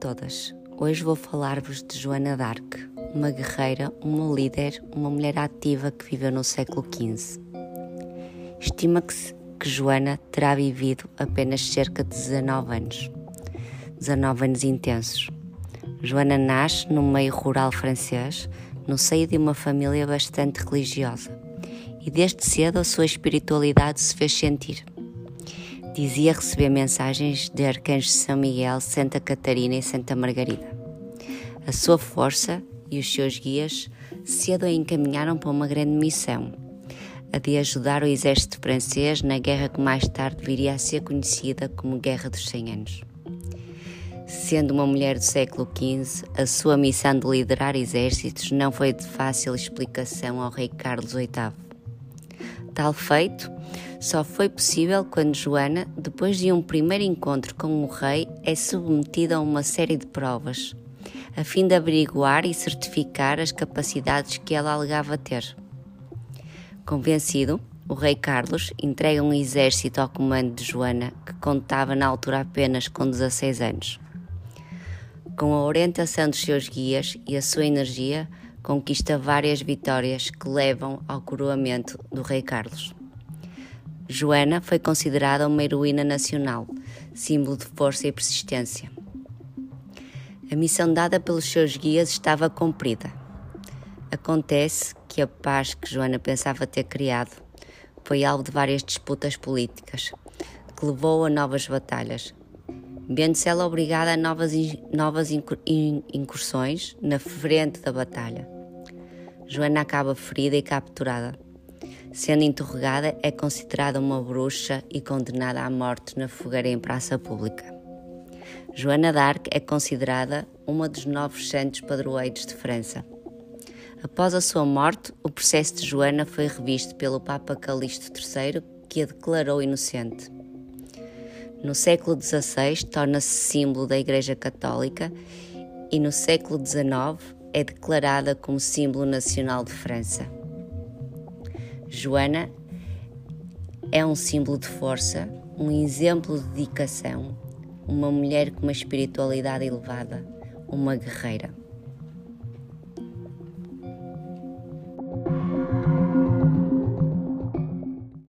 todas! Hoje vou falar-vos de Joana d'Arc, uma guerreira, uma líder, uma mulher ativa que viveu no século XV. Estima-se que Joana terá vivido apenas cerca de 19 anos. 19 anos intensos. Joana nasce no meio rural francês, no seio de uma família bastante religiosa, e desde cedo a sua espiritualidade se fez sentir dizia receber mensagens de arcanjos São Miguel, Santa Catarina e Santa Margarida. A sua força e os seus guias cedo a encaminharam para uma grande missão, a de ajudar o exército francês na guerra que mais tarde viria a ser conhecida como Guerra dos Cem Anos. Sendo uma mulher do século XV, a sua missão de liderar exércitos não foi de fácil explicação ao rei Carlos VIII. Tal feito só foi possível quando Joana, depois de um primeiro encontro com o rei, é submetida a uma série de provas, a fim de averiguar e certificar as capacidades que ela alegava ter. Convencido, o rei Carlos entrega um exército ao comando de Joana, que contava na altura apenas com 16 anos. Com a orientação dos seus guias e a sua energia, conquista várias vitórias que levam ao coroamento do rei Carlos. Joana foi considerada uma heroína nacional, símbolo de força e persistência. A missão dada pelos seus guias estava cumprida. Acontece que a paz que Joana pensava ter criado foi alvo de várias disputas políticas, que levou a novas batalhas, vendo-se ela obrigada a novas, novas incursões na frente da batalha. Joana acaba ferida e capturada Sendo interrogada, é considerada uma bruxa e condenada à morte na fogueira em praça pública. Joana d'Arc é considerada uma dos novos santos padroeiros de França. Após a sua morte, o processo de Joana foi revisto pelo Papa Calixto III, que a declarou inocente. No século XVI, torna-se símbolo da Igreja Católica e no século XIX é declarada como símbolo nacional de França. Joana é um símbolo de força, um exemplo de dedicação, uma mulher com uma espiritualidade elevada, uma guerreira.